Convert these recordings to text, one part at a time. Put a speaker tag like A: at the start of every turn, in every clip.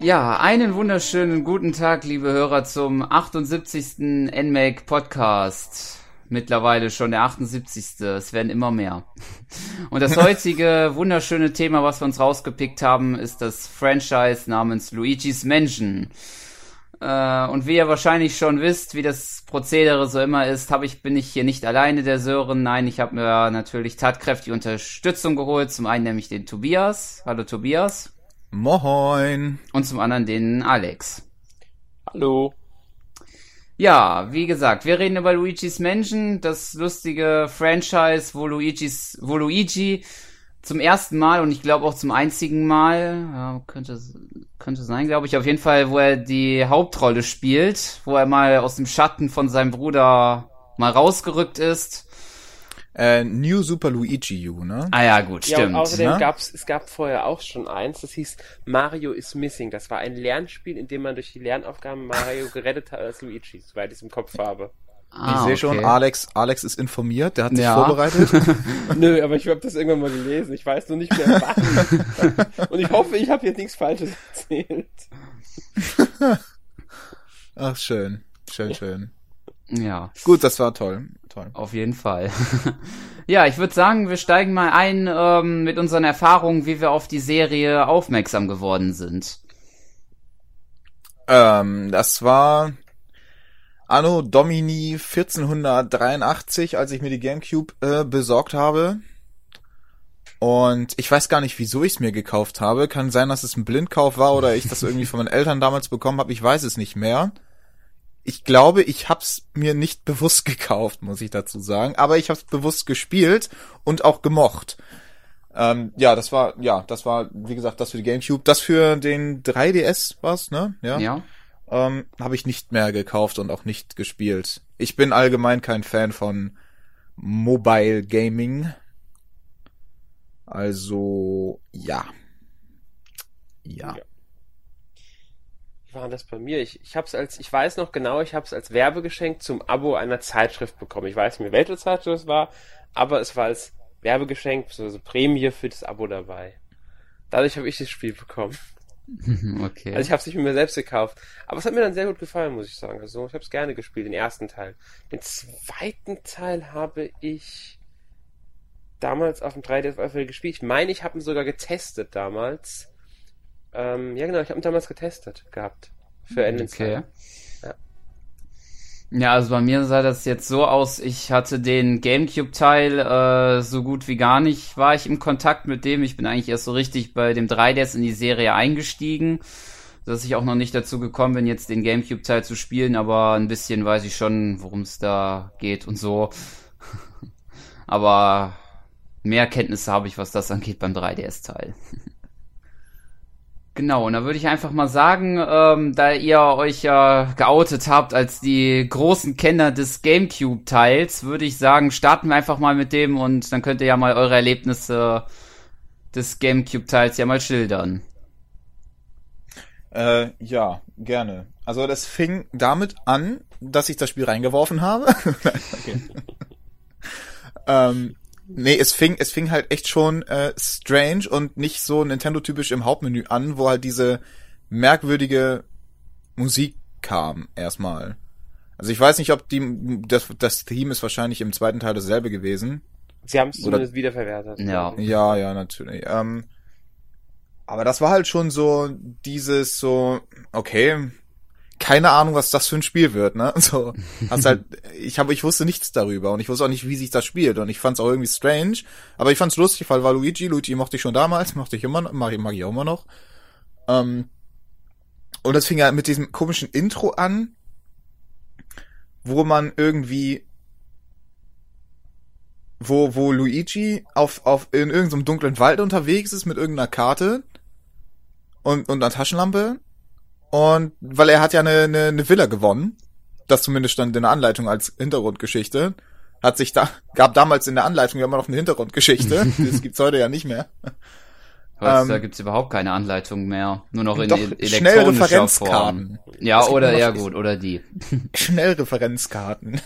A: Ja, einen wunderschönen guten Tag, liebe Hörer, zum 78. NMAC Podcast. Mittlerweile schon der 78. Es werden immer mehr. Und das heutige wunderschöne Thema, was wir uns rausgepickt haben, ist das Franchise namens Luigi's Mansion. Äh, und wie ihr wahrscheinlich schon wisst, wie das Prozedere so immer ist, habe ich bin ich hier nicht alleine der Sören. Nein, ich habe mir natürlich tatkräftige Unterstützung geholt. Zum einen nämlich den Tobias. Hallo Tobias.
B: Moin.
A: Und zum anderen den Alex.
C: Hallo.
A: Ja, wie gesagt, wir reden über Luigi's Mansion, das lustige Franchise, wo Luigi's, wo Luigi zum ersten Mal und ich glaube auch zum einzigen Mal, ja, könnte, könnte sein, glaube ich, auf jeden Fall, wo er die Hauptrolle spielt, wo er mal aus dem Schatten von seinem Bruder mal rausgerückt ist
B: äh, New Super Luigi U, ne?
A: Ah ja, gut,
C: ja,
A: stimmt.
C: Und außerdem
B: ne?
C: gab's, es gab vorher auch schon eins, das hieß Mario is Missing. Das war ein Lernspiel, in dem man durch die Lernaufgaben Mario gerettet hat als Luigi, soweit ich es im Kopf habe.
A: Ah,
B: ich sehe schon,
A: okay.
B: Alex, Alex ist informiert, der hat sich
A: Ja.
B: vorbereitet.
C: Nö, aber ich habe das irgendwann mal gelesen. Ich weiß nur nicht mehr wann. Und ich hoffe, ich habe jetzt nichts Falsches erzählt.
B: Ach, schön. Schön, schön.
A: Ja,
B: Gut, das war toll. Toll.
A: auf jeden Fall. ja, ich würde sagen, wir steigen mal ein ähm, mit unseren Erfahrungen, wie wir auf die Serie aufmerksam geworden sind.
B: Ähm, das war Anno Domini 1483, als ich mir die Gamecube äh, besorgt habe. Und ich weiß gar nicht, wieso ich es mir gekauft habe. Kann sein, dass es ein Blindkauf war oder ich das irgendwie von meinen Eltern damals bekommen habe. Ich weiß es nicht mehr. Ich glaube, ich hab's mir nicht bewusst gekauft, muss ich dazu sagen. Aber ich hab's bewusst gespielt und auch gemocht. Ähm, ja, das war, ja, das war, wie gesagt, das für die Gamecube. Das für den 3DS war's, ne?
A: Ja.
B: ähm, habe ich nicht mehr gekauft und auch nicht gespielt. Ich bin allgemein kein Fan von Mobile Gaming. Also, ja. Ja.
C: Ja. War das bei mir? Ich, ich hab's als, ich weiß noch genau, ich hab's als Werbegeschenk zum Abo einer Zeitschrift bekommen. Ich weiß nicht mehr, welche Zeitschrift es war, aber es war als Werbegeschenk, also Prämie für das Abo dabei. Dadurch habe ich das Spiel bekommen.
A: okay.
C: Also ich habe es nicht mit mir selbst gekauft. Aber es hat mir dann sehr gut gefallen, muss ich sagen. Also ich habe es gerne gespielt, den ersten Teil. Den zweiten Teil habe ich damals auf dem 3DS auf gespielt. Ich meine, ich habe ihn sogar getestet damals. Ähm, ja genau, ich habe ihn damals getestet gehabt. Für Ende
A: Okay.
C: Ja.
A: Ja, also bei mir sah das jetzt so aus, ich hatte den Gamecube-Teil äh, so gut wie gar nicht, war ich im Kontakt mit dem. Ich bin eigentlich erst so richtig bei dem 3DS in die Serie eingestiegen, dass ich auch noch nicht dazu gekommen bin, jetzt den Gamecube-Teil zu spielen, aber ein bisschen weiß ich schon, worum es da geht und so. aber mehr Kenntnisse habe ich, was das angeht beim 3DS-Teil. Genau, und da würde ich einfach mal sagen, ähm, da ihr euch ja geoutet habt als die großen Kenner des GameCube-Teils, würde ich sagen, starten wir einfach mal mit dem und dann könnt ihr ja mal eure Erlebnisse des GameCube-Teils ja mal schildern.
B: Äh, ja, gerne. Also das fing damit an, dass ich das Spiel reingeworfen habe. ähm, nee, es fing, es fing halt echt schon äh, strange und nicht so Nintendo-typisch im Hauptmenü an, wo halt diese merkwürdige Musik kam erstmal. Also ich weiß nicht, ob die das, das Theme ist wahrscheinlich im zweiten Teil dasselbe gewesen.
C: Sie haben es zumindest wiederverwertet.
A: Ja.
B: Ja, ja, natürlich. Ähm, aber das war halt schon so dieses so, okay, keine Ahnung, was das für ein Spiel wird, ne? So, hast halt, ich habe, ich wusste nichts darüber und ich wusste auch nicht, wie sich das spielt und ich fand's auch irgendwie strange, aber ich fand's lustig, weil war Luigi, Luigi mochte ich schon damals, mochte ich immer, mag, ich- mag ich auch immer noch. Ähm, und das fing ja mit diesem komischen Intro an, wo man irgendwie wo, wo Luigi auf, auf, in irgendeinem dunklen Wald unterwegs ist mit irgendeiner Karte und, und einer Taschenlampe. Und weil er hat ja eine, eine, eine Villa gewonnen. Das zumindest stand in der Anleitung als Hintergrundgeschichte. Hat sich da, gab damals in der Anleitung ja immer noch eine Hintergrundgeschichte. das gibt's heute ja nicht mehr.
A: Da
B: Ähm,
A: gibt's überhaupt keine Anleitung mehr. Nur noch in
B: Doch, schnell
A: elektronischer
B: Referenzkarten.
A: Form. Ja,
B: gibt
A: oder, ja gut, oder die.
B: Schnellreferenzkarten.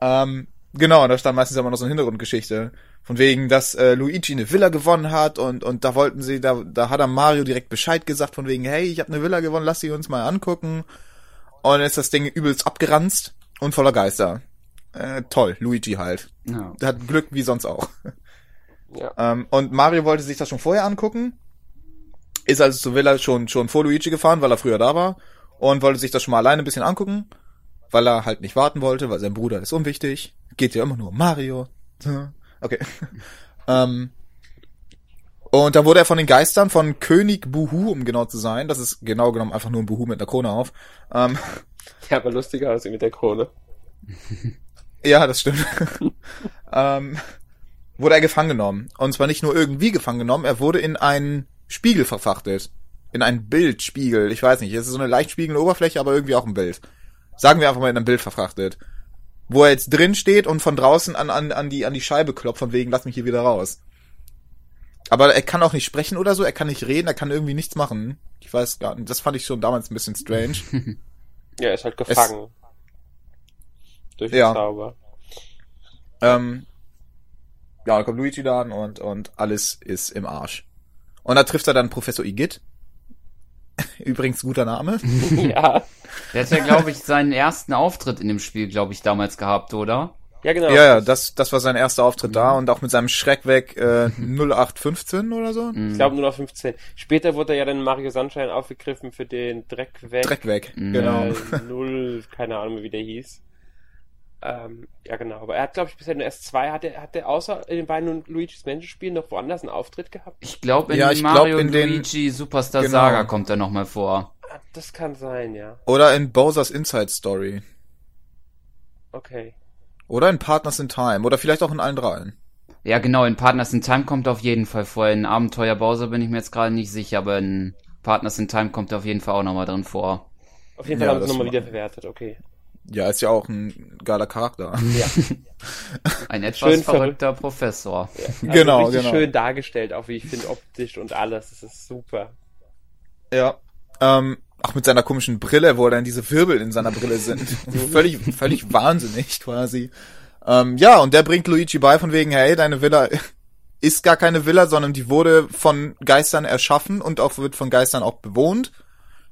B: ähm, Genau, da stand meistens immer noch so eine Hintergrundgeschichte. Von wegen, dass äh, Luigi eine Villa gewonnen hat und, und da wollten sie, da, da hat er Mario direkt Bescheid gesagt, von wegen, hey, ich habe eine Villa gewonnen, lass sie uns mal angucken. Und dann ist das Ding übelst abgeranzt und voller Geister. Äh, toll, Luigi halt.
A: Ja.
B: Der hat Glück wie sonst auch.
C: Ja.
B: Ähm, und Mario wollte sich das schon vorher angucken. Ist also zur Villa schon, schon vor Luigi gefahren, weil er früher da war. Und wollte sich das schon mal alleine ein bisschen angucken. Weil er halt nicht warten wollte, weil sein Bruder ist unwichtig. Geht ja immer nur Mario. Okay. ähm, und da wurde er von den Geistern von König Buhu, um genau zu sein, das ist genau genommen einfach nur ein Buhu mit einer Krone auf. Ähm,
C: Der aber lustiger aus mit der Krone.
B: Ja, das stimmt. ähm, wurde er gefangen genommen. Und zwar nicht nur irgendwie gefangen genommen, er wurde in einen Spiegel verfrachtet. In einen Bildspiegel. Ich weiß nicht, es ist so eine leicht spiegelnde Oberfläche, aber irgendwie auch ein Bild. Sagen wir einfach mal in ein Bild verfrachtet. Wo er jetzt drin steht und von draußen an, an, an, die, an die Scheibe klopft, von wegen, lass mich hier wieder raus. Aber er kann auch nicht sprechen oder so, er kann nicht reden, er kann irgendwie nichts machen. Ich weiß gar nicht, das fand ich schon damals ein bisschen strange.
C: Ja, er ist halt gefangen. Durch den
B: Ja.
C: Zauber.
B: Ähm, ja, dann kommt Luigi da an und, und alles ist im Arsch. Und da trifft er dann Professor Igitt. Übrigens guter Name.
C: ja.
A: Der hat ja, glaube ich, seinen ersten Auftritt in dem Spiel, glaube ich, damals gehabt, oder?
C: Ja, genau.
B: Ja, ja, das, das war sein erster Auftritt da und auch mit seinem Schreck weg äh, 0815 oder so.
C: Ich glaube nur noch 15. Später wurde er ja dann Mario Sunshine aufgegriffen für den Dreck weg.
B: Dreck weg,
A: Mhm.
B: genau.
C: Äh, null, keine Ahnung, wie der hieß. Ähm, ja, genau. Aber er hat, glaube ich, bisher nur erst zwei. Hat er, hat er außer in den beiden Luigi's Menschenspielen noch woanders einen Auftritt gehabt?
A: Ich glaube, in
B: Ja, ich glaub,
A: Mario
B: in
A: und
B: den-
A: Luigi Superstar
B: Genau.
A: Saga kommt er nochmal vor.
C: Das kann sein, ja.
B: Oder in Bowser's Inside Story.
C: Okay.
B: Oder in Partners in Time. Oder vielleicht auch in allen dreien.
A: Ja, genau, in Partners in Time kommt er auf jeden Fall vor. In Abenteuer Bowser bin ich mir jetzt gerade nicht sicher, aber in Partners in Time kommt er auf jeden Fall auch nochmal drin vor.
C: Auf jeden Fall
B: Ja,
C: haben sie nochmal wieder verwertet, okay.
B: Ja, ist ja auch ein geiler Charakter.
C: Ja.
A: Ein etwas
C: Schön
A: verrückter Professor.
C: Also
B: Genau,
C: richtig
B: genau.
C: schön dargestellt, auch wie ich finde, optisch und alles. Das ist super.
B: Ja. Ähm, auch mit seiner komischen Brille, wo dann diese Wirbel in seiner Brille sind. völlig, völlig wahnsinnig quasi. Ähm, ja, und der bringt Luigi bei von wegen, hey, deine Villa ist gar keine Villa, sondern die wurde von Geistern erschaffen und auch wird von Geistern auch bewohnt.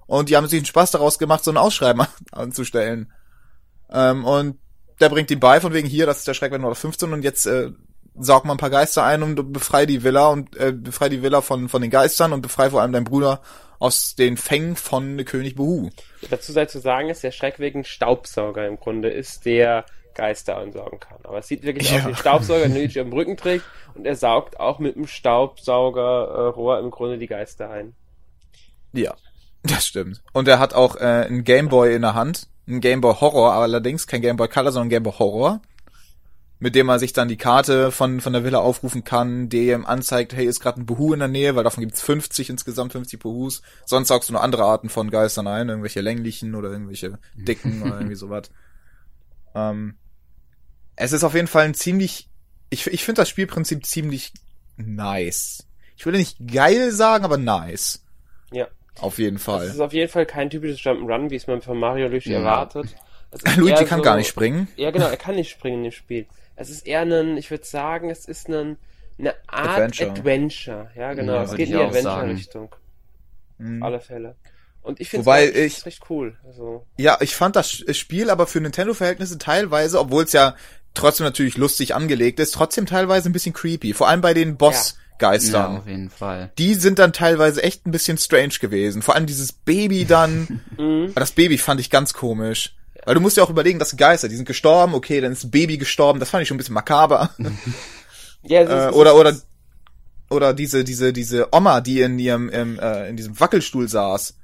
B: Und die haben sich einen Spaß daraus gemacht, so ein Ausschreiben anzustellen. Ähm, und der bringt ihm bei von wegen, hier, das ist der Schreck 15 und jetzt äh, saug mal ein paar Geister ein und befrei die Villa und äh, befrei die Villa von, von den Geistern und befrei vor allem deinen Bruder aus den Fängen von König Behu.
C: Dazu sei zu sagen, ist der Schreck wegen Staubsauger im Grunde ist, der Geister ansaugen kann. Aber es sieht wirklich
B: Ja.
C: aus wie ein Staubsauger, den Luigi am Rücken trägt und er saugt auch mit dem Staubsaugerrohr im Grunde die Geister ein.
B: Ja, das stimmt. Und er hat auch äh, einen Gameboy in der Hand. Ein Gameboy Horror, allerdings kein Gameboy Color, sondern Gameboy Horror. Mit dem man sich dann die Karte von, von der Villa aufrufen kann, die ihm anzeigt, hey, ist gerade ein Behu in der Nähe, weil davon gibt's 50 insgesamt, 50 Behus. Sonst saugst du nur andere Arten von Geistern ein, irgendwelche länglichen oder irgendwelche dicken oder irgendwie sowas. Ähm, es ist auf jeden Fall ein ziemlich, ich, ich finde das Spielprinzip ziemlich nice. Ich würde nicht geil sagen, aber nice.
C: Ja.
B: Auf jeden
C: Es
B: Fall.
C: ist auf jeden Fall kein typisches Jump'n'Run, wie es man von Mario Luigi
A: Ja.
C: erwartet. Es
B: Luigi kann
C: so-
B: gar nicht springen.
C: Ja, genau, er kann nicht springen in dem Spiel. Es ist eher ein, ich würde sagen, es ist ein, eine Art
B: Adventure.
C: Adventure. Ja, genau.
A: Ja,
C: es geht in die. Adventure-Richtung.
B: Mhm.
C: Auf alle Fälle. Und ich finde
B: Wobei
C: es
B: ich-
C: recht cool. Also,
B: Ja, ich fand das Spiel aber für Nintendo-Verhältnisse teilweise, obwohl es ja trotzdem natürlich lustig angelegt ist, trotzdem teilweise ein bisschen creepy. Vor allem bei den
A: Ja,
B: Boss-Geistern.
A: auf jeden Fall.
B: Die sind dann teilweise echt ein bisschen strange gewesen. Vor allem dieses Baby dann.
C: mhm.
B: das Baby fand ich ganz komisch. Weil du musst ja auch überlegen, das sind Geister, die sind gestorben, okay, dann ist das Baby gestorben, das fand ich schon ein bisschen makaber.
C: ja, ist,
B: äh,
C: es
B: oder,
C: ist,
B: oder, oder diese, diese, diese Oma, die in ihrem, im, äh, in diesem Wackelstuhl saß.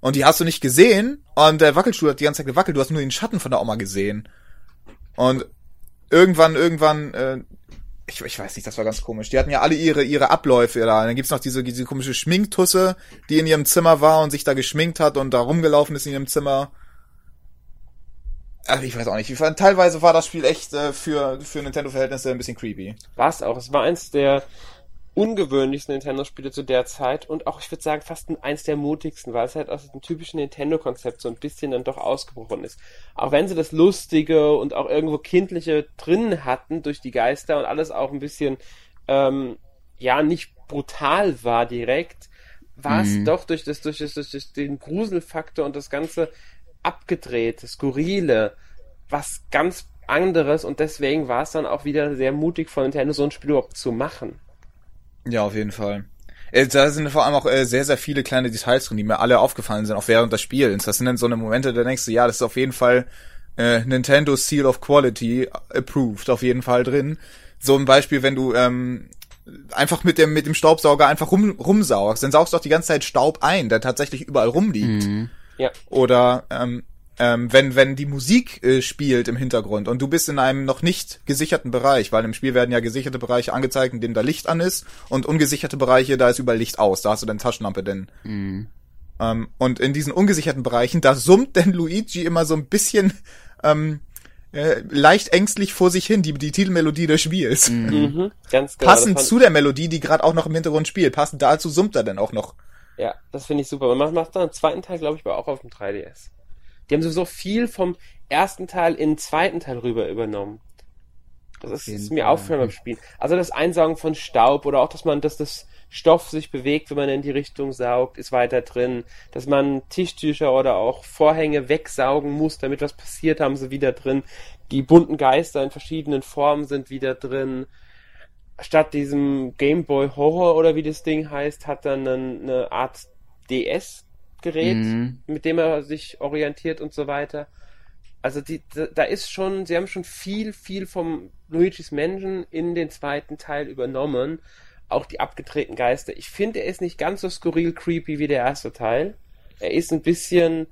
B: Und die hast du nicht gesehen. Und der Wackelstuhl hat die ganze Zeit gewackelt. Du hast nur den Schatten von der Oma gesehen. Und irgendwann, irgendwann, äh, ich, ich weiß nicht, das war ganz komisch. Die hatten ja alle ihre, ihre Abläufe da. Und dann gibt's noch diese, diese komische Schminktusse, die in ihrem Zimmer war und sich da geschminkt hat und da rumgelaufen ist in ihrem Zimmer. Ach, ich weiß auch nicht. Ich fand, teilweise war das Spiel echt äh, für, für Nintendo-Verhältnisse ein bisschen creepy.
C: war es auch. Es war eins der ungewöhnlichsten Nintendo-Spiele zu der Zeit und auch, ich würde sagen, fast eins der mutigsten, weil es halt aus dem typischen Nintendo-Konzept so ein bisschen dann doch ausgebrochen ist. Auch wenn sie das Lustige und auch irgendwo Kindliche drin hatten durch die Geister und alles auch ein bisschen, ähm, ja, nicht brutal war direkt, war es mhm. doch durch das, durch das, durch den Gruselfaktor und das ganze abgedrehte, skurrile, was ganz anderes und deswegen war es dann auch wieder sehr mutig von Nintendo so ein Spiel überhaupt zu machen.
B: Ja, auf jeden Fall. Äh, da sind vor allem auch äh, sehr, sehr viele kleine Details drin, die mir alle aufgefallen sind, auch während des Spiels. Das sind dann so eine Momente, da denkst du, ja, das ist auf jeden Fall äh, Nintendo Seal of Quality approved, auf jeden Fall drin. So ein Beispiel, wenn du ähm, einfach mit dem mit dem Staubsauger einfach rum, rumsaugst, dann saugst du auch die ganze Zeit Staub ein, der tatsächlich überall rumliegt. Mhm. Ja. Oder ähm, ähm, wenn, wenn die Musik äh, spielt im Hintergrund und du bist in einem noch nicht gesicherten Bereich, weil im Spiel werden ja gesicherte Bereiche angezeigt, in denen da Licht an ist und ungesicherte Bereiche, da ist überall Licht aus, da hast du deine Taschenlampe denn. Mhm. Ähm, und in diesen ungesicherten Bereichen, da summt denn Luigi immer so ein bisschen ähm, äh, leicht ängstlich vor sich hin, die, die Titelmelodie des Spiels. Mhm. mhm. Ganz genau. Passend zu der Melodie, die gerade auch noch im Hintergrund spielt, passend dazu summt er dann auch noch.
C: Ja, das finde ich super. Man macht, macht dann im zweiten Teil, glaube ich, aber auch auf dem 3DS. Die haben sowieso viel vom ersten Teil in den zweiten Teil rüber übernommen. Das ist, ist mir aufgefallen beim Spielen. Also das Einsaugen von Staub oder auch, dass man, dass das Stoff sich bewegt, wenn man in die Richtung saugt, ist weiter drin. Dass man Tischtücher oder auch Vorhänge wegsaugen muss, damit was passiert, haben sie wieder drin. Die bunten Geister in verschiedenen Formen sind wieder drin. Statt diesem Game Boy Horror oder wie das Ding heißt, hat dann eine Art DS Gerät, mhm. mit dem er sich orientiert und so weiter. Also die, da ist schon, sie haben schon viel, viel vom Luigi's Mansion in den zweiten Teil übernommen. Auch die abgedrehten Geister. Ich finde, er ist nicht ganz so skurril creepy wie der erste Teil. Er ist ein bisschen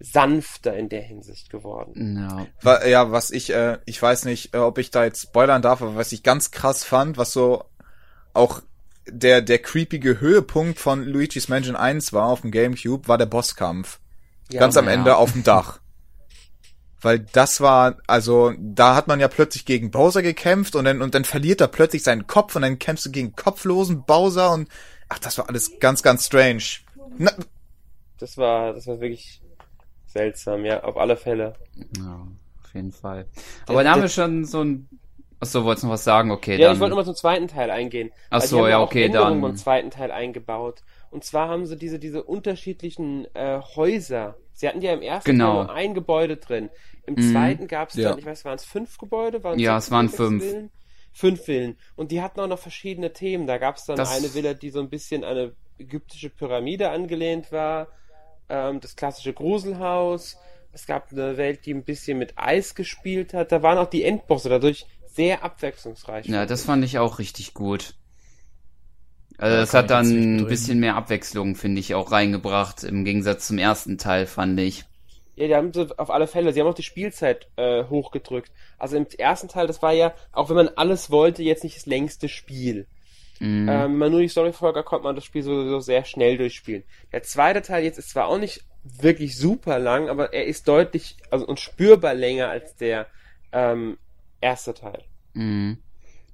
C: sanfter in der Hinsicht geworden.
B: No. Ja, was ich, äh, ich weiß nicht, äh, ob ich da jetzt spoilern darf, aber was ich ganz krass fand, was so auch der, der creepige Höhepunkt von Luigi's Mansion 1 war auf dem Gamecube, war der Bosskampf. Ja, Ganz am ja. Ende auf dem Dach. Weil das war, also, da hat man ja plötzlich gegen Bowser gekämpft und dann, und dann verliert er plötzlich seinen Kopf und dann kämpfst du gegen kopflosen Bowser und, ach, das war alles ganz, ganz strange. Na,
C: das war, das war wirklich seltsam, ja, auf alle Fälle.
A: Ja, auf jeden Fall. Aber da haben wir schon so ein Achso, wolltest du noch was sagen? Okay,
C: ja, dann. ich wollte nochmal zum zweiten Teil eingehen.
A: Achso, ja, okay, Änderungen
C: dann. beim zweiten Teil eingebaut. Und zwar haben sie diese, diese unterschiedlichen äh, Häuser. Sie hatten ja im ersten
A: genau.
C: Teil nur ein Gebäude drin. Im mhm. zweiten gab es ja. dann, ich weiß, waren es fünf Gebäude?
A: Waren's ja, es waren fünf.
C: Villen? Fünf Villen. Und die hatten auch noch verschiedene Themen. Da gab es dann das... eine Villa, die so ein bisschen an eine ägyptische Pyramide angelehnt war. Ähm, das klassische Gruselhaus. Es gab eine Welt, die ein bisschen mit Eis gespielt hat. Da waren auch die Endbosse. Dadurch sehr abwechslungsreich.
A: Ja, das fand ich auch richtig gut. Also das hat dann ein bisschen mehr Abwechslung, finde ich, auch reingebracht, im Gegensatz zum ersten Teil, fand ich.
C: Ja, die haben so auf alle Fälle, sie haben auch die Spielzeit äh, hochgedrückt. Also im ersten Teil, das war ja, auch wenn man alles wollte, jetzt nicht das längste Spiel. Mhm. Ähm, man nur die Story verfolgt, konnte man das Spiel sowieso sehr schnell durchspielen. Der zweite Teil jetzt ist zwar auch nicht wirklich super lang, aber er ist deutlich also und spürbar länger als der ähm, erste Teil.
A: Mhm.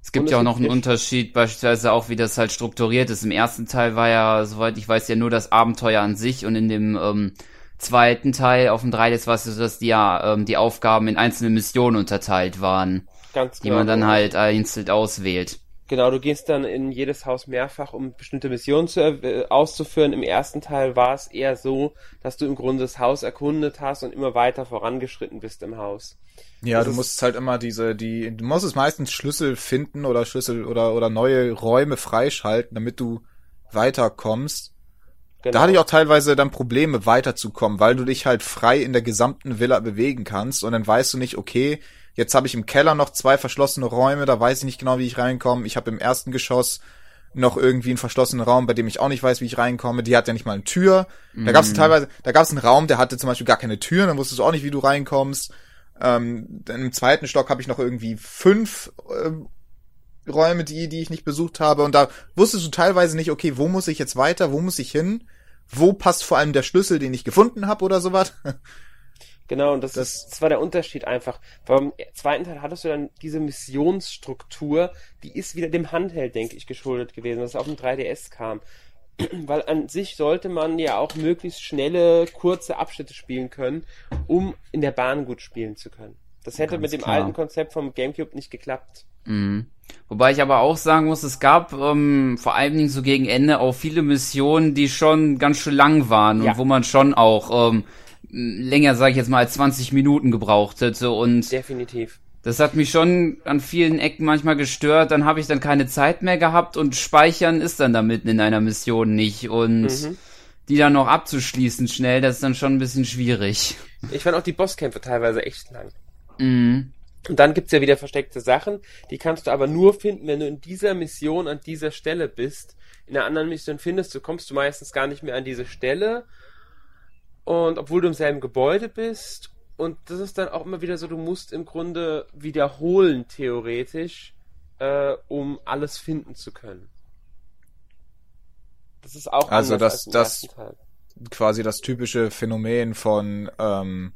A: Es gibt ja auch noch einen Unterschied, beispielsweise auch, wie das halt strukturiert ist. Im ersten Teil war ja, soweit ich weiß, ja nur das Abenteuer an sich und in dem ähm, zweiten Teil auf dem 3DS war es so, dass die ja ähm, die Aufgaben in einzelne Missionen unterteilt waren. Ganz genau. Die man dann halt einzeln auswählt.
C: Genau, du gehst dann in jedes Haus mehrfach, um bestimmte Missionen zu, äh, auszuführen. Im ersten Teil war es eher so, dass du im Grunde das Haus erkundet hast und immer weiter vorangeschritten bist im Haus.
B: Ja, das du musst halt immer diese, die, du musst es meistens Schlüssel finden oder Schlüssel oder, oder neue Räume freischalten, damit du weiterkommst. Genau. Da hatte ich auch teilweise dann Probleme weiterzukommen, weil du dich halt frei in der gesamten Villa bewegen kannst und dann weißt du nicht, okay, Jetzt habe ich im Keller noch zwei verschlossene Räume, da weiß ich nicht genau, wie ich reinkomme. Ich habe im ersten Geschoss noch irgendwie einen verschlossenen Raum, bei dem ich auch nicht weiß, wie ich reinkomme. Die hat ja nicht mal eine Tür. Da gab es mm. teilweise, da gab es einen Raum, der hatte zum Beispiel gar keine Tür, dann wusstest du auch nicht, wie du reinkommst. Ähm, im zweiten Stock habe ich noch irgendwie fünf äh, Räume, die, die ich nicht besucht habe. Und da wusstest du teilweise nicht, okay, wo muss ich jetzt weiter, wo muss ich hin? Wo passt vor allem der Schlüssel, den ich gefunden habe oder sowas?
C: Genau, und das,
B: Das-
C: ist, das war der Unterschied einfach. Beim zweiten Teil hattest du dann diese Missionsstruktur, die ist wieder dem Handheld, denke ich, geschuldet gewesen, was auf dem 3DS kam. Weil an sich sollte man ja auch möglichst schnelle, kurze Abschnitte spielen können, um in der Bahn gut spielen zu können. Das hätte
A: Ganz
C: mit dem
A: klar.
C: alten Konzept vom GameCube nicht geklappt.
A: Mhm. Wobei ich aber auch sagen muss, es gab ähm, vor allen Dingen so gegen Ende auch viele Missionen, die schon ganz schön lang waren
C: Ja.
A: und wo man schon auch ähm, länger, sage ich jetzt mal, als 20 Minuten gebraucht hätte. Und
C: Definitiv.
A: das hat mich schon an vielen Ecken manchmal gestört. Dann habe ich dann keine Zeit mehr gehabt und speichern ist dann da mitten in einer Mission nicht. Und
C: Mhm.
A: die dann noch abzuschließen schnell, das ist dann schon ein bisschen schwierig.
C: Ich fand auch die Bosskämpfe teilweise echt lang.
A: Mhm.
C: Und dann gibt's ja wieder versteckte Sachen, die kannst du aber nur finden, wenn du in dieser Mission an dieser Stelle bist. In einer anderen Mission findest du, kommst du meistens gar nicht mehr an diese Stelle. Und obwohl du im selben Gebäude bist. Und das ist dann auch immer wieder so, du musst im Grunde wiederholen, theoretisch, äh, um alles finden zu können. Das ist auch
B: Also das-
C: als im
B: das-. Quasi das typische Phänomen von ähm,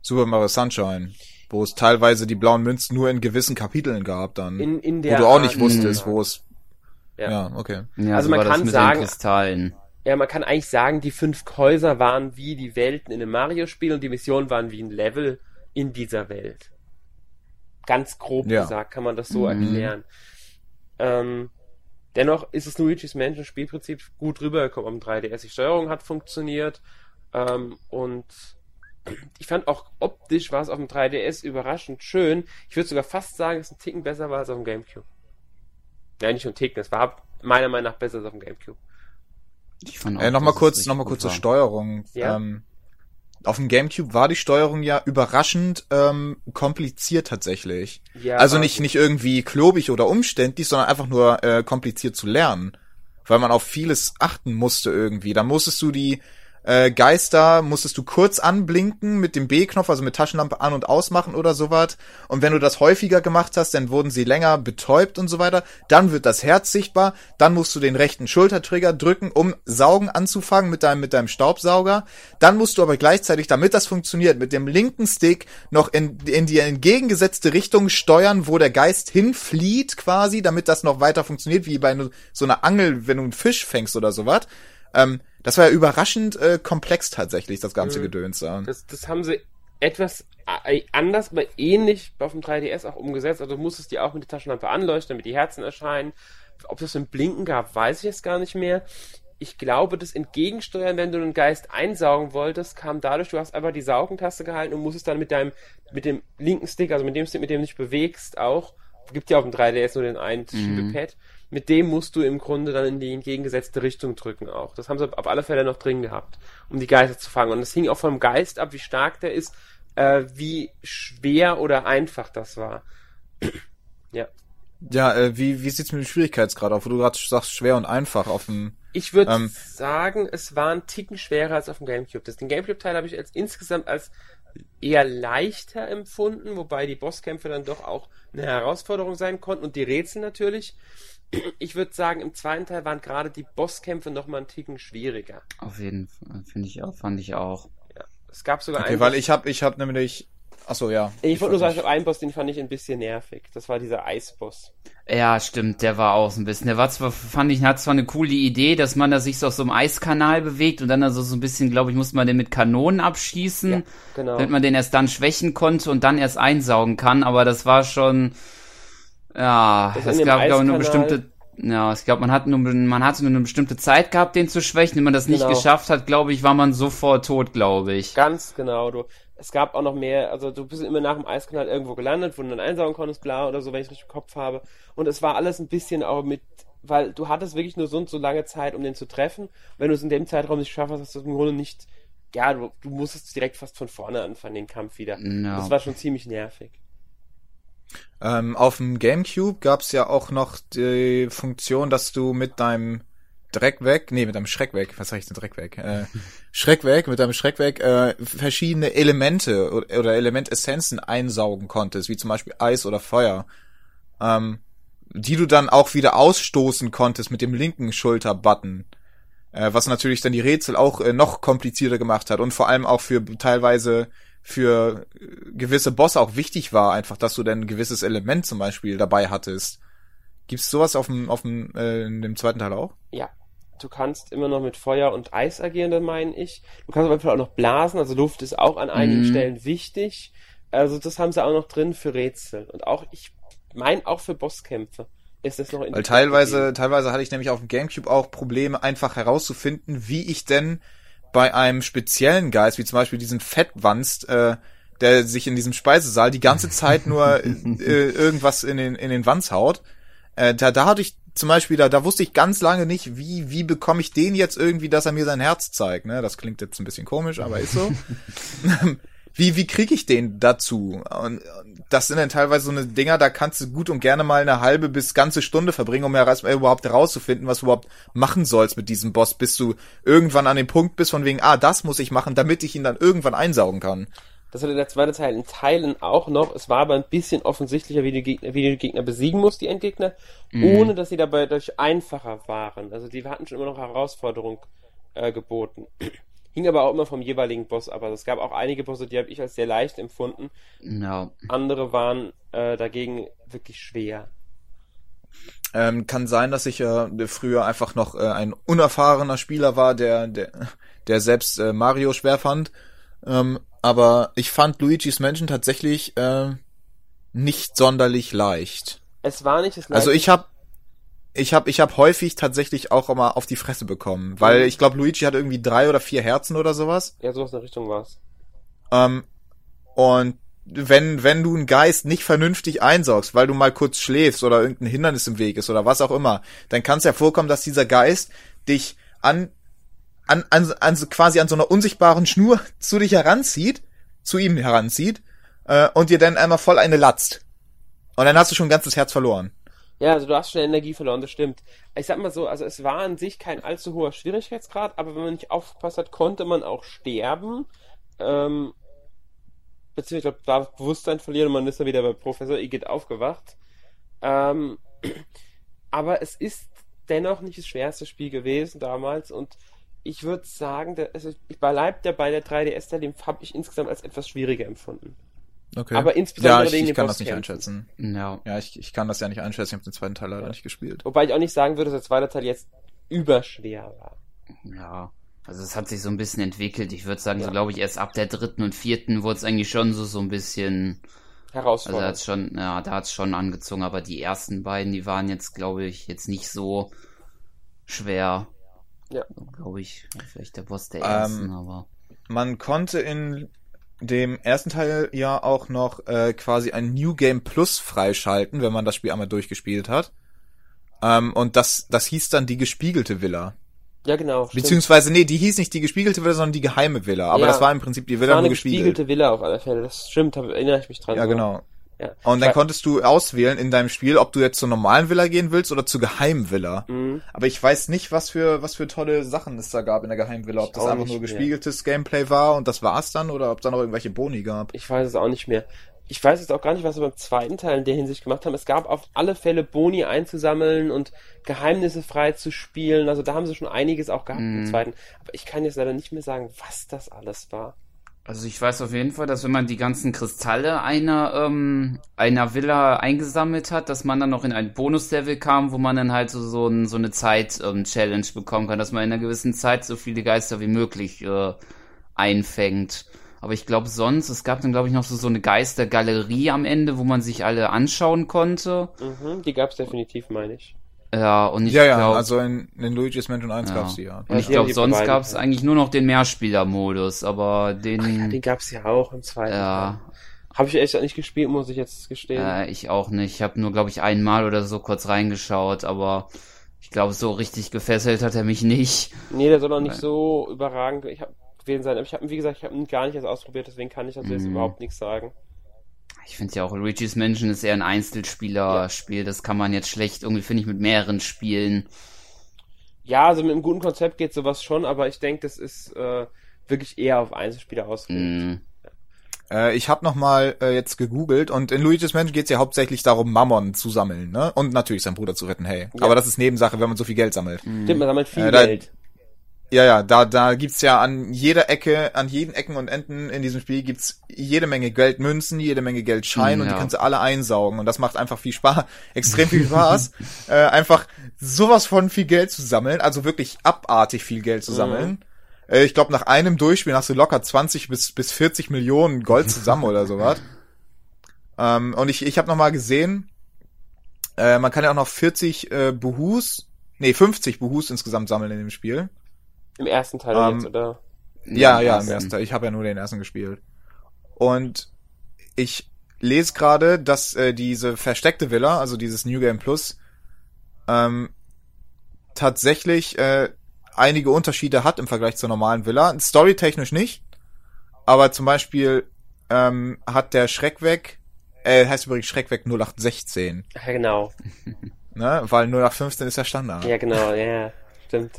B: Super Mario Sunshine, wo es teilweise die blauen Münzen nur in gewissen Kapiteln gab dann.
C: In, in
B: wo
C: der
B: du auch
C: Art-
B: nicht wusstest, wo es...
C: Ja.
B: Ja, okay.
A: Ja,
C: Also
A: so
C: man
A: war das
C: kann
A: mit
C: sagen-
A: den Kristallen.
C: Ja, man kann eigentlich sagen, die fünf Häuser waren wie die Welten in einem Mario-Spiel und die Missionen waren wie ein Level in dieser Welt. Ganz grob
B: Ja.
C: gesagt kann man das so
A: Mhm.
C: erklären. Ähm, dennoch ist das Luigi's Mansion Spielprinzip gut rübergekommen am 3DS. Die Steuerung hat funktioniert ähm, und ich fand auch optisch war es auf dem 3DS überraschend schön. Ich würde sogar fast sagen, dass es ein Ticken besser war als auf dem GameCube. Ja, nicht nur ein Ticken, es war meiner Meinung nach besser als auf dem GameCube.
A: Ich fand auch,
B: Äh, nochmal kurz,
A: richtig
B: noch mal
A: gut
B: kurz zur
A: war.
B: Steuerung.
C: Ja.
B: Ähm, auf dem Gamecube war die Steuerung ja überraschend ähm, kompliziert tatsächlich.
C: Ja,
B: also nicht nicht irgendwie klobig oder umständlich, sondern einfach nur äh, kompliziert zu lernen, weil man auf vieles achten musste irgendwie. Da musstest du die äh, Geister musstest du kurz anblinken mit dem B-Knopf, also mit Taschenlampe an und ausmachen oder sowas. Und wenn du das häufiger gemacht hast, dann wurden sie länger betäubt und so weiter. Dann wird das Herz sichtbar. Dann musst du den rechten Schultertrigger drücken, um Saugen anzufangen mit deinem, mit deinem Staubsauger. Dann musst du aber gleichzeitig, damit das funktioniert, mit dem linken Stick noch in, in die entgegengesetzte Richtung steuern, wo der Geist hinflieht quasi, damit das noch weiter funktioniert, wie bei so einer Angel, wenn du einen Fisch fängst oder sowas. Ähm, das war ja überraschend äh, komplex tatsächlich, das ganze
C: Mhm.
B: Gedöns. Ja.
C: Das, das haben sie etwas äh, anders, aber ähnlich auf dem 3DS auch umgesetzt. Also du musstest die auch mit der Taschenlampe anleuchten, damit die Herzen erscheinen. Ob das ein Blinken gab, weiß ich jetzt gar nicht mehr. Ich glaube, das Entgegensteuern, wenn du einen Geist einsaugen wolltest, kam dadurch, du hast einfach die Saugentaste gehalten und musstest dann mit deinem, mit dem linken Stick, also mit dem Stick, mit dem du dich bewegst, auch, gibt ja auf dem 3DS nur den einen Schiebepad, mit dem musst du im Grunde dann in die entgegengesetzte Richtung drücken auch. Das haben sie auf alle Fälle noch drin gehabt, um die Geister zu fangen. Und es hing auch vom Geist ab, wie stark der ist, äh, wie schwer oder einfach das war. ja.
B: Ja, äh, wie, wie sieht's mit dem Schwierigkeitsgrad auf, wo du gerade sagst, schwer und einfach auf dem.
C: Ich würde
B: Ähm.
C: sagen, es war ein Ticken schwerer als auf dem Gamecube. Das, den Gamecube-Teil habe ich als insgesamt als eher leichter empfunden, wobei die Bosskämpfe dann doch auch eine Herausforderung sein konnten und die Rätsel natürlich. Ich würde sagen, im zweiten Teil waren gerade die Bosskämpfe noch mal einen Ticken schwieriger.
A: Auf jeden Fall, finde ich auch, fand ich auch.
C: Ja. Es gab sogar
B: Okay,
C: einen
B: weil ich hab, ich hab nämlich. Ach so, ja.
C: ich wollte nur sagen, ich habe einen Boss, den fand ich ein bisschen nervig. Das war dieser Eisboss.
A: Ja, stimmt, der war auch so ein bisschen. Der war zwar, fand ich, hat zwar eine coole Idee, dass man da sich so auf so einem Eiskanal bewegt und dann also so ein bisschen, glaube ich, musste man den mit Kanonen abschießen,
C: Ja, genau.
A: damit man den erst dann schwächen konnte und dann erst einsaugen kann, aber das war schon, ja,
C: Das
A: das
C: in dem
A: gab, glaube ich, nur bestimmte, ja, ich glaube, man hat nur, man hatte nur eine bestimmte Zeit gehabt, den zu schwächen. Wenn man das nicht
C: Genau.
A: geschafft hat, glaube ich, war man sofort tot, glaube ich.
C: Ganz genau. Du, es gab auch noch mehr, also du bist immer nach dem Eiskanal irgendwo gelandet, wo du dann einsaugen konntest, bla oder so, wenn ich richtig im Kopf habe. Und es war alles ein bisschen auch mit, weil du hattest wirklich nur so und so lange Zeit, um den zu treffen. Wenn du es in dem Zeitraum nicht geschafft hast, hast du es im Grunde nicht, ja, du, du musstest direkt fast von vorne anfangen, den Kampf wieder.
A: Ja.
C: Das war schon ziemlich nervig.
B: Ähm, auf dem Gamecube gab's ja auch noch die Funktion, dass du mit deinem Dreck weg, nee, mit deinem Schreck weg, was sag ich denn Dreck weg? Äh, Schreck weg, mit deinem Schreck weg, äh, verschiedene Elemente oder, oder Elementessenzen einsaugen konntest, wie zum Beispiel Eis oder Feuer. Ähm, die du dann auch wieder ausstoßen konntest mit dem linken Schulterbutton. Äh, was natürlich dann die Rätsel auch äh, noch komplizierter gemacht hat und vor allem auch für teilweise für gewisse Bosse auch wichtig war, einfach, dass du denn ein gewisses Element zum Beispiel dabei hattest. Gibt's sowas auf dem, auf dem, äh, in dem zweiten Teil auch?
C: Ja. Du kannst immer noch mit Feuer und Eis agieren, das meine ich. Du kannst auf jeden Fall auch noch blasen, also Luft ist auch an einigen
A: Mhm.
C: Stellen wichtig. Also das haben sie auch noch drin für Rätsel. Und auch, ich meine auch für Bosskämpfe ist das noch in
B: Weil teilweise, teilweise hatte ich nämlich auf dem Gamecube auch Probleme, einfach herauszufinden, wie ich denn bei einem speziellen Geist, wie zum Beispiel diesen Fettwanst, äh, der sich in diesem Speisesaal die ganze Zeit nur äh, irgendwas in den, in den Wanz haut, äh, da, da hatte ich zum Beispiel, da, da wusste ich ganz lange nicht, wie, wie bekomme ich den jetzt irgendwie, dass er mir sein Herz zeigt. Ne? Das klingt jetzt ein bisschen komisch, aber ist so. wie, wie kriege ich den dazu? Und das sind dann teilweise so eine Dinger, da kannst du gut und gerne mal eine halbe bis ganze Stunde verbringen, um heraus, äh, überhaupt herauszufinden, was du überhaupt machen sollst mit diesem Boss, bis du irgendwann an dem Punkt bist, von wegen, ah, das muss ich machen, damit ich ihn dann irgendwann einsaugen kann.
C: Das hatte der zweite Teil in Teilen auch noch. Es war aber ein bisschen offensichtlicher, wie die Gegner, wie die Gegner besiegen musst, die Endgegner, ohne dass sie dabei durch einfacher waren. Also die hatten schon immer noch Herausforderung äh, geboten. Hing aber auch immer vom jeweiligen Boss ab. Also es gab auch einige Bosse, die habe ich als sehr leicht empfunden.
A: Ja.
C: Andere waren äh, dagegen wirklich schwer.
B: Ähm, kann sein, dass ich äh, früher einfach noch äh, ein unerfahrener Spieler war, der, der, der selbst äh, Mario schwer fand. Ähm, aber ich fand Luigi's Mansion tatsächlich äh, nicht sonderlich leicht.
C: Es war nicht das
B: Also
C: gleiche-
B: ich habe ich habe ich habe häufig tatsächlich auch immer auf die Fresse bekommen, weil
C: Mhm.
B: ich glaube Luigi hat irgendwie drei oder vier Herzen oder sowas.
C: Ja, sowas in der Richtung war's.
B: Ähm, und wenn wenn du einen Geist nicht vernünftig einsaugst, weil du mal kurz schläfst oder irgendein Hindernis im Weg ist oder was auch immer, dann kann es ja vorkommen, dass dieser Geist dich an an, an, an quasi an so einer unsichtbaren Schnur zu dich heranzieht, zu ihm heranzieht äh, und dir dann einmal voll eine latzt. Und dann hast du schon ein ganzes Herz verloren.
C: Ja, also du hast schnell Energie verloren, das stimmt. Ich sag mal so, also es war an sich kein allzu hoher Schwierigkeitsgrad, aber wenn man nicht aufgepasst hat, konnte man auch sterben. Ähm, beziehungsweise, ich glaube, da Bewusstsein verlieren und man ist dann wieder bei Professor Igitt aufgewacht. Ähm, aber es ist dennoch nicht das schwerste Spiel gewesen damals und ich würde sagen, der, also ich bleibt der bei der 3DS-Teil, den habe ich insgesamt als etwas schwieriger empfunden.
B: Okay.
C: Aber insbesondere
B: ja, ich,
C: wegen
B: ich
C: den
B: kann das nicht einschätzen.
A: Ja.
B: Ja, ich, ich kann das ja nicht einschätzen. Ich habe den zweiten Teil leider nicht gespielt.
C: Wobei ich auch nicht sagen würde, dass der zweite Teil jetzt überschwer war.
A: Ja. Also es hat sich so ein bisschen entwickelt. Ich würde sagen,
C: Ja.
A: so glaube ich, erst ab der dritten und vierten wurde es eigentlich schon so, so ein bisschen. Also
C: Herausfordernd.
A: hat's schon, ja, da hat's schon angezogen, aber die ersten beiden, die waren jetzt, glaube ich, jetzt nicht so schwer.
C: Ja.
A: Glaube ich, vielleicht der Boss der
B: Ähm,
A: ersten, aber.
B: Man konnte in dem ersten Teil ja auch noch äh, quasi ein New Game Plus freischalten, wenn man das Spiel einmal durchgespielt hat. Ähm, und das, das hieß dann die gespiegelte Villa.
C: ja, genau. stimmt.
B: Beziehungsweise, nee, die hieß nicht die gespiegelte Villa, sondern die geheime Villa. Aber
C: Ja.
B: das war im Prinzip die Villa nur gespiegelt.
C: gespiegelte Villa auf alle Fälle. Das stimmt, hab, erinnere ich mich dran.
B: Ja,
C: so.
B: genau.
C: Ja.
B: Und dann konntest du auswählen in deinem Spiel, ob du jetzt zur normalen Villa gehen willst oder zur geheimen Villa.
C: Mhm.
B: Aber ich weiß nicht, was für, was für tolle Sachen es da gab in der geheimen Villa. Ob
C: Ich
B: das einfach nur
C: mehr.
B: gespiegeltes Gameplay war und das war's dann oder ob da noch irgendwelche Boni gab.
C: Ich weiß es auch nicht mehr. Ich weiß jetzt auch gar nicht, was sie beim zweiten Teil in der Hinsicht gemacht haben. Es gab auf alle Fälle Boni einzusammeln und Geheimnisse frei zu spielen. Also da haben sie schon einiges auch gehabt im
A: Mhm.
C: zweiten. Aber ich kann jetzt leider nicht mehr sagen, was das alles war.
A: Also ich weiß auf jeden Fall, dass wenn man die ganzen Kristalle einer, ähm, einer Villa eingesammelt hat, dass man dann noch in ein Bonuslevel kam, wo man dann halt so, so, ein, so eine Zeit-Challenge bekommen kann, dass man in einer gewissen Zeit so viele Geister wie möglich äh, einfängt. Aber ich glaube sonst, es gab dann glaube ich noch so, so eine Geistergalerie am Ende, wo man sich alle anschauen konnte.
C: Mhm, die gab es definitiv, meine ich.
A: Ja, und ich
B: ja, ja,
A: glaube,
B: also in, in Luigi's Mansion 1
A: Ja.
B: gab's die ja.
A: und
C: Ja,
A: ich glaube sonst gab es eigentlich nur noch den Mehrspieler-Modus, aber den,
C: Den gab es ja auch im zweiten
A: ja,
C: Teil. Habe ich echt nicht gespielt, muss ich jetzt gestehen.
A: Äh, ich auch nicht. Ich habe nur, glaube ich, einmal oder so kurz reingeschaut, aber ich glaube, so richtig gefesselt hat er mich nicht.
C: Nee, der soll auch nicht
A: Nein.
C: so überragend ich hab, gewesen sein. Aber ich habe, wie gesagt, ich habe ihn gar nicht erst ausprobiert, deswegen kann ich dazu jetzt
A: Mhm.
C: überhaupt nichts sagen.
A: Ich finde ja auch, Luigi's Mansion ist eher ein Einzelspieler-Spiel. Das kann man jetzt schlecht irgendwie, finde ich, mit mehreren spielen.
C: Ja, also mit einem guten Konzept geht sowas schon, aber ich denke, das ist äh, wirklich eher auf Einzelspieler ausgelegt.
A: Mm.
B: Äh, ich habe noch mal äh, jetzt gegoogelt und in Luigi's Mansion geht's ja hauptsächlich darum, Mammon zu sammeln, ne? Und natürlich seinen Bruder zu retten, hey.
C: Ja.
B: Aber das ist Nebensache, wenn man so viel Geld sammelt.
C: Stimmt, man sammelt viel
B: Äh, da-
C: Geld.
B: Ja, ja, da, da gibt's ja an jeder Ecke, an jeden Ecken und Enden in diesem Spiel gibt's jede Menge Geldmünzen, jede Menge Geldscheine
A: Mm,
B: und die
A: ja.
B: kannst du alle einsaugen und das macht einfach viel Spaß, extrem viel Spaß, äh, einfach sowas von viel Geld zu sammeln, also wirklich abartig viel Geld zu sammeln. Äh, ich glaube, nach einem Durchspiel hast du locker 20 bis, bis 40 Millionen Gold zusammen oder sowas. Ähm, und ich, ich habe noch mal gesehen, äh, man kann ja auch noch 40 äh, Buhus, nee, 50 Buhus insgesamt sammeln in dem Spiel.
C: Im ersten Teil
B: Ähm,
C: jetzt, oder?
B: Ja, ja, im
A: ersten.
B: Teil. Ich habe ja nur den ersten gespielt. Und ich lese gerade, dass äh, diese versteckte Villa, also dieses New Game Plus, ähm, tatsächlich äh, einige Unterschiede hat im Vergleich zur normalen Villa. Storytechnisch nicht, aber zum Beispiel ähm, hat der Schreck weg, äh, heißt übrigens Schreck weg 0816,
C: Ja, genau.
B: ne? Weil 0815 ist ja Standard.
C: Ja, genau, ja, ja. Stimmt.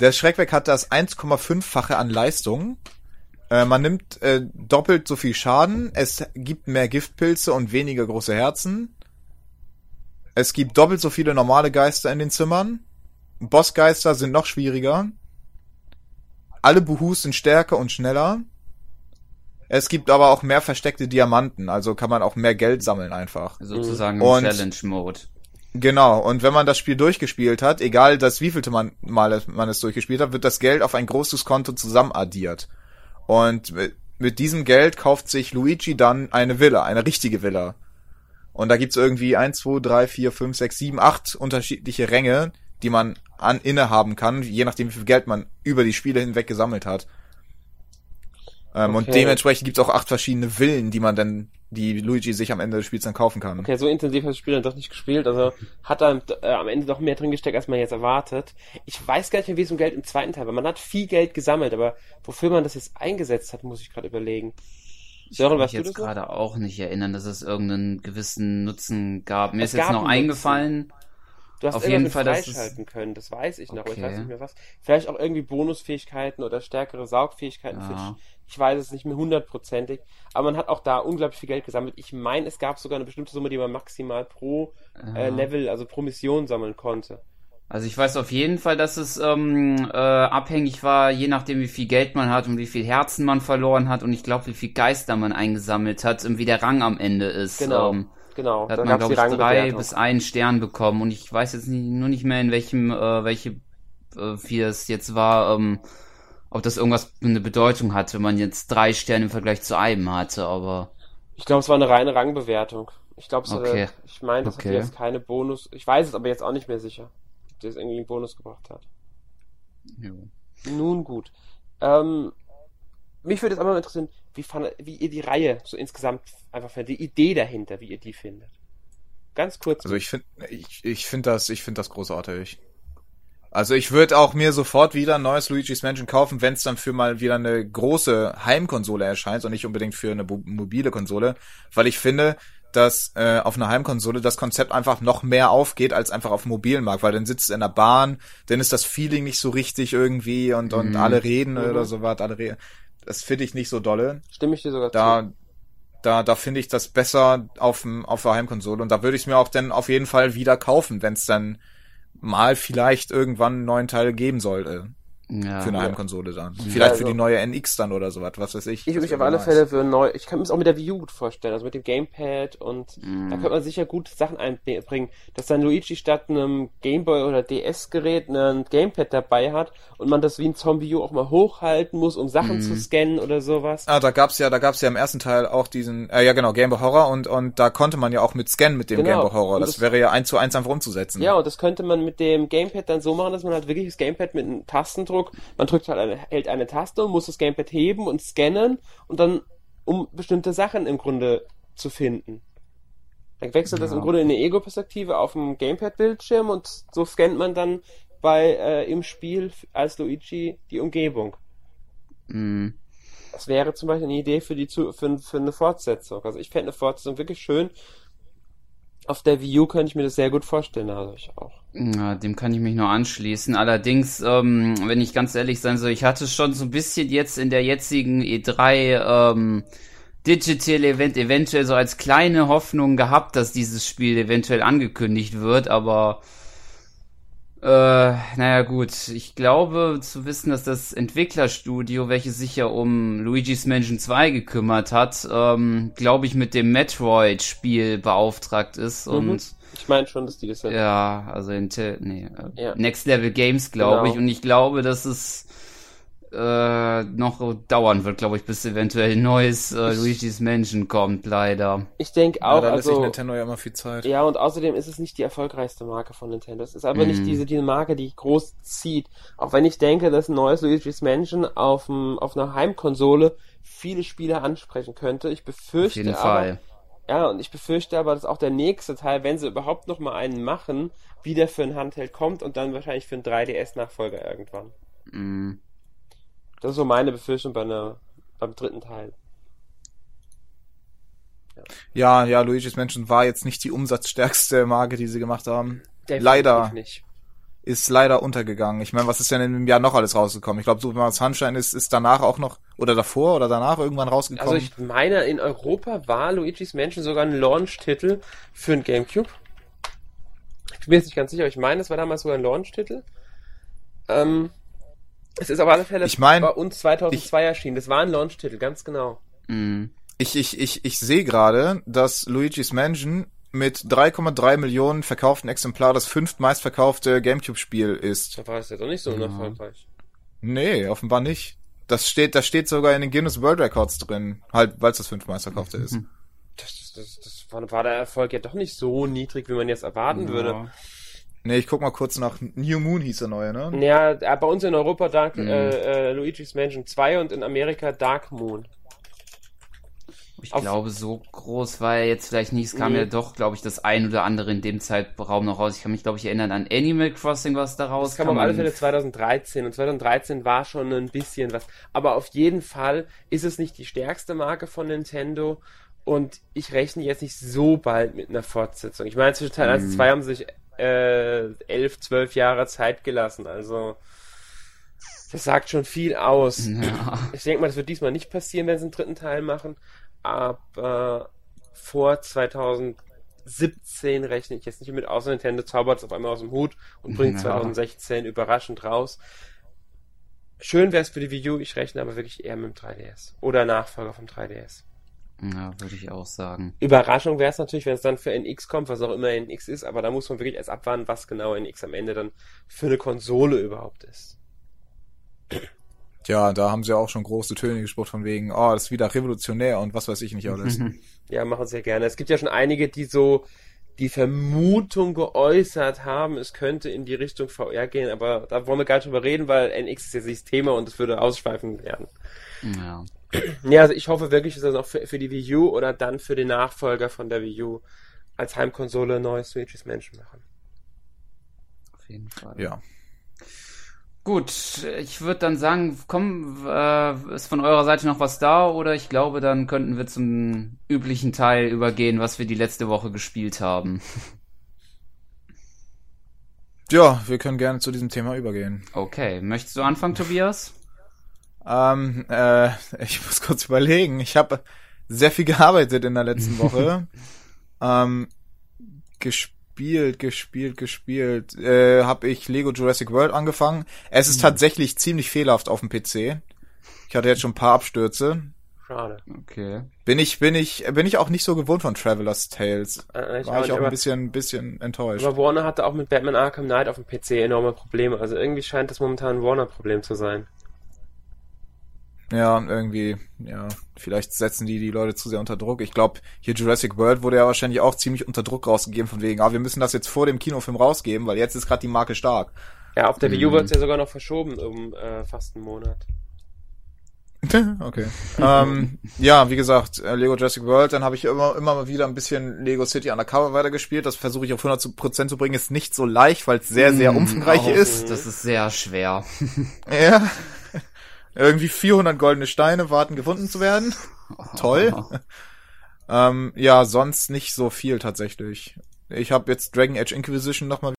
B: Der Schreckwerk hat das 1,5-fache an Leistung. Äh, man nimmt äh, doppelt so viel Schaden. Es gibt mehr Giftpilze und weniger große Herzen. Es gibt doppelt so viele normale Geister in den Zimmern. Bossgeister sind noch schwieriger. Alle Buhus sind stärker und schneller. Es gibt aber auch mehr versteckte Diamanten, also kann man auch mehr Geld sammeln einfach.
A: Sozusagen
B: Und-
A: Challenge-Mode.
B: Genau, und wenn man das Spiel durchgespielt hat, egal das wievielte man, Mal man es durchgespielt hat, wird das Geld auf ein großes Konto zusammen addiert. Und mit, diesem Geld kauft sich Luigi dann eine Villa, eine richtige Villa. Und da gibt's irgendwie eins, zwei, drei, vier, fünf, sechs, sieben, acht unterschiedliche Ränge, die man an innehaben kann, je nachdem wie viel Geld man über die Spiele hinweg gesammelt hat. Ähm, Und
C: Okay.
B: dementsprechend gibt's auch acht verschiedene Villen, die man dann, die Luigi sich am Ende des Spiels dann kaufen kann.
C: Okay, so intensiv hat das Spiel dann doch nicht gespielt. Also hat da äh, am Ende doch mehr drin gesteckt, als man jetzt erwartet. Ich weiß gar nicht mehr, wie es um Geld im zweiten Teil war. Man hat viel Geld gesammelt, aber wofür man das jetzt eingesetzt hat, muss ich gerade überlegen. Sören,
A: kann mich jetzt gerade auch nicht erinnern, dass es irgendeinen gewissen Nutzen gab. Mir
C: Es
A: ist jetzt noch eingefallen.
C: Du hast
A: Auf jeden Fall,
C: freischalten können, das weiß ich noch, aber ich
A: Okay.
C: weiß nicht mehr was. Vielleicht auch irgendwie Bonusfähigkeiten oder stärkere Saugfähigkeiten. für
A: Ja.
C: dich. Ich weiß es nicht mehr hundertprozentig, aber man hat auch da unglaublich viel Geld gesammelt. Ich meine, es gab sogar eine bestimmte Summe, die man maximal pro äh,
A: Ja.
C: Level, also pro Mission sammeln konnte.
A: Also ich weiß auf jeden Fall, dass es ähm, äh, abhängig war, je nachdem wie viel Geld man hat und wie viel Herzen man verloren hat und ich glaube, wie viel Geister man eingesammelt hat und wie der Rang am Ende ist.
C: Genau.
A: Ähm,
C: Genau,
A: da hat
C: da
A: man, glaube ich, drei bis einen Stern bekommen und ich weiß jetzt nicht, nur nicht mehr in welchem, äh, welche, äh, wie es jetzt war, ähm, ob das irgendwas eine Bedeutung hatte, wenn man jetzt drei Sterne im Vergleich zu einem hatte, aber
C: Ich glaube, es war eine reine Rangbewertung. Ich glaube, es
A: Okay.
C: hatte, ich meine, das
A: Okay.
C: hatte jetzt keine Bonus. Ich weiß es aber jetzt auch nicht mehr sicher, ob das irgendwie einen Bonus gebracht hat.
A: ja.
C: Nun gut. Ähm, mich würde jetzt einmal interessieren, wie, fand, wie ihr die Reihe so insgesamt einfach findet, die Idee dahinter, wie ihr die findet. Ganz kurz.
B: Also ich finde ich, ich finde das ich finde das großartig. Also ich würde auch mir sofort wieder ein neues Luigi's Mansion kaufen, wenn es dann für mal wieder eine große Heimkonsole erscheint und nicht unbedingt für eine mobile Konsole, weil ich finde, dass äh, auf einer Heimkonsole das Konzept einfach noch mehr aufgeht als einfach auf dem mobilen Markt, weil dann sitzt du in der Bahn, dann ist das Feeling nicht so richtig irgendwie und und
A: Mhm.
B: alle reden
C: Mhm.
B: oder so was, alle reden. Das finde ich nicht so dolle
C: Stimme ich dir sogar zu.
B: da, da, da finde ich das besser auf, auf der Heimkonsole und da würde ich es mir auch dann auf jeden Fall wieder kaufen, wenn es dann mal vielleicht irgendwann einen neuen Teil geben sollte.
A: Ja.
B: für eine
C: Ja.
B: Heimkonsole dann. Vielleicht
C: also-
B: für die neue NX dann oder sowas, was weiß ich.
C: Ich würde mich auf alle
B: nice.
C: Fälle für neu. Ich kann mir es auch mit der Wii U gut vorstellen, also mit dem Gamepad und
A: Mhm.
C: da könnte man sicher gut Sachen einbringen, dass dann Luigi statt einem Gameboy oder DS-Gerät ein Gamepad dabei hat und man das wie ein Zombie U auch mal hochhalten muss, um Sachen
A: Mhm.
C: zu scannen oder sowas.
B: Ah, da gab's ja, da gab's ja im ersten Teil auch diesen, äh, ja genau, Game Boy Horror und und da konnte man ja auch mit Scannen mit dem
C: Genau.
B: Game Boy Horror. Das,
C: das-
B: wäre ja eins zu eins einfach umzusetzen.
C: Ja, und das könnte man mit dem Gamepad dann so machen, dass man halt wirklich das Gamepad mit einem Tastendruck, man drückt halt eine, hält eine Taste und muss das Gamepad heben und scannen und dann, um bestimmte Sachen im Grunde zu finden. Dann wechselt das
A: Ja.
C: im Grunde in eine Ego-Perspektive auf dem Gamepad-Bildschirm und so scannt man dann bei, äh, im Spiel als Luigi die Umgebung.
A: Mhm.
C: Das wäre zum Beispiel eine Idee für die für, für eine Fortsetzung. Also ich fände eine Fortsetzung wirklich schön. Auf der Wii U könnte ich mir das sehr gut vorstellen, also ich auch.
A: Ja, dem kann ich mich nur anschließen. Allerdings, ähm, wenn ich ganz ehrlich sein soll, ich hatte schon so ein bisschen jetzt in der jetzigen E3 ähm, Digital Event eventuell so als kleine Hoffnung gehabt, dass dieses Spiel eventuell angekündigt wird, aber Äh, naja gut, ich glaube zu wissen, dass das Entwicklerstudio, welches sich ja um Luigi's Mansion 2 gekümmert hat, ähm, glaube ich mit dem Metroid-Spiel beauftragt ist
C: Mhm.
A: und
C: Ich meine schon, dass die das sind.
A: ja, also Intel, nee, äh,
C: Ja.
A: Next Level Games glaube
C: Genau.
A: ich und ich glaube, dass es äh, noch dauern wird, glaube ich, bis eventuell ein neues äh, Luigi's Mansion kommt, leider.
C: Ich denke
B: Ja,
C: auch,
B: da lässt sich
C: also,
B: Nintendo ja immer viel Zeit.
C: ja, und außerdem ist es nicht die erfolgreichste Marke von Nintendo. Es ist aber nicht
A: Mhm.
C: diese, diese Marke, die groß zieht. Auch wenn ich denke, dass ein neues Luigi's Mansion auf, dem, auf einer Heimkonsole viele Spieler ansprechen könnte. Ich
A: Auf
C: befürchte
A: jeden
C: aber,
A: Fall.
C: Ja, und ich befürchte aber, dass auch der nächste Teil, wenn sie überhaupt noch mal einen machen, wieder für ein Handheld kommt und dann wahrscheinlich für einen 3DS-Nachfolger irgendwann.
A: Mm.
C: Das ist so meine Befürchtung bei einer, beim dritten Teil.
B: Ja, ja, Luigi's Mansion war jetzt nicht die umsatzstärkste Marke, die sie gemacht haben.
C: Definitiv
B: Leider.
C: nicht.
B: Ist leider untergegangen. Ich meine, was ist denn in dem Jahr noch alles rausgekommen? Ich glaube, Super Mario Sunshine ist, ist danach auch noch, oder davor oder danach irgendwann rausgekommen.
C: Also ich meine, in Europa war Luigi's Mansion sogar ein Launch-Titel für ein Gamecube. Ich bin mir jetzt nicht ganz sicher, aber ich meine, es war damals sogar ein Launch-Titel. Ähm, es ist auf alle Fälle
B: Ich mein,
C: bei uns 2002 erschienen. Das war ein Launch-Titel, ganz genau.
A: Mm.
B: Ich, ich, ich, ich sehe gerade, dass Luigi's Mansion mit 3,3 Millionen verkauften Exemplaren das fünftmeistverkaufte Gamecube-Spiel ist.
C: Da war es ja doch nicht so
A: Ja.
C: unerfolgreich.
B: Nee, offenbar nicht. Das steht, das steht sogar in den Guinness World Records drin. Halt, weil es das fünftmeistverkaufte ist.
C: Das, das, das, das war, war der Erfolg ja doch nicht so niedrig, wie man jetzt erwarten würde.
B: Nee, ich guck mal kurz nach. New Moon hieß der neue, ne?
C: Ja, bei uns in Europa Dark,
A: Mhm.
C: äh, äh, Luigi's Mansion 2 und in Amerika Dark Moon.
A: Ich
C: Auf-
A: glaube, so groß war er jetzt vielleicht nicht. Es kam
C: Nee.
A: ja doch, glaube ich, das ein oder andere in dem Zeitraum noch raus. Ich kann mich, glaube ich, erinnern an Animal Crossing, was da
C: Das
A: rauskam.
C: kam auf alle Fälle 2013 und 2013 war schon ein bisschen was. Aber auf jeden Fall ist es nicht die stärkste Marke von Nintendo und ich rechne jetzt nicht so bald mit einer Fortsetzung. Ich meine, zwischen Teil 1 und 2 haben sich äh, 11, 12 Jahre Zeit gelassen. Also das sagt schon viel aus.
A: Ja.
C: Ich denke mal, das wird diesmal nicht passieren, wenn sie einen dritten Teil machen. Aber vor 2017 rechne ich jetzt nicht mit, außer Nintendo zaubert es auf einmal aus dem Hut und bringt
A: Ja.
C: 2016 überraschend raus. Schön wäre es für die Wii U, ich rechne aber wirklich eher mit dem 3DS. Oder Nachfolger vom 3DS.
A: Ja, würde ich auch sagen.
C: Überraschung wäre es natürlich, wenn es dann für NX kommt, was auch immer NX ist, aber da muss man wirklich erst abwarten, was genau NX am Ende dann für eine Konsole überhaupt ist.
B: Ja, da haben sie auch schon große Töne gesprochen von wegen, oh, das ist wieder revolutionär und was weiß ich nicht alles.
C: Ja, machen sie ja gerne. Es gibt ja schon einige, die so die Vermutung geäußert haben, es könnte in die Richtung VR gehen, aber da wollen wir gar nicht drüber reden, weil NX ist nicht das Thema und es würde ausschweifend werden.
A: Ja.
C: Ja, also ich hoffe wirklich, dass das auch für, für die Wii U oder dann für den Nachfolger von der Wii U als Heimkonsole neues Luigi's Mansion machen.
A: Auf jeden Fall.
B: Ja.
A: Gut, ich würde dann sagen, komm, äh, ist von eurer Seite noch was da oder ich glaube, dann könnten wir zum üblichen Teil übergehen, was wir die letzte Woche gespielt haben.
B: Ja, wir können gerne zu diesem Thema übergehen.
A: Okay, möchtest du anfangen, Tobias?
B: Ähm, äh, ich muss kurz überlegen. Ich habe sehr viel gearbeitet in der letzten Woche. ähm, gespielt, gespielt, gespielt. Äh, habe ich Lego Jurassic World angefangen. Es ist tatsächlich ziemlich fehlerhaft auf dem PC. Ich hatte jetzt schon ein paar Abstürze.
C: Schade.
A: Okay.
B: Bin ich, bin ich, bin ich auch nicht so gewohnt von Traveler's Tales.
C: Äh, ich
B: War
C: auch
B: ich auch ein
C: aber-
B: bisschen, bisschen enttäuscht.
C: Aber Warner hatte auch mit Batman Arkham Knight auf dem PC enorme Probleme. Also irgendwie scheint das momentan ein Warner-Problem zu sein.
B: Ja, irgendwie, ja, vielleicht setzen die die Leute zu sehr unter Druck. Ich glaube, hier Jurassic World wurde ja wahrscheinlich auch ziemlich unter Druck rausgegeben, von wegen, ah, wir müssen das jetzt vor dem Kinofilm rausgeben, weil jetzt ist gerade die Marke stark.
C: Ja, auf der Wii U
A: Mhm.
C: wird es ja sogar noch verschoben um äh, fast einen Monat.
B: okay. ähm, ja, wie gesagt, äh, Lego Jurassic World, dann habe ich immer, immer mal wieder ein bisschen Lego City Undercover weitergespielt. Das versuche ich auf 100% zu bringen. Ist nicht so leicht, weil es sehr, sehr
A: Mm,
B: umfangreich
A: auch,
B: ist.
A: Das ist sehr schwer.
B: Ja. Irgendwie 400 goldene Steine warten gefunden zu werden. Toll. Ähm, ja, sonst nicht so viel tatsächlich. Ich habe jetzt Dragon Age Inquisition nochmal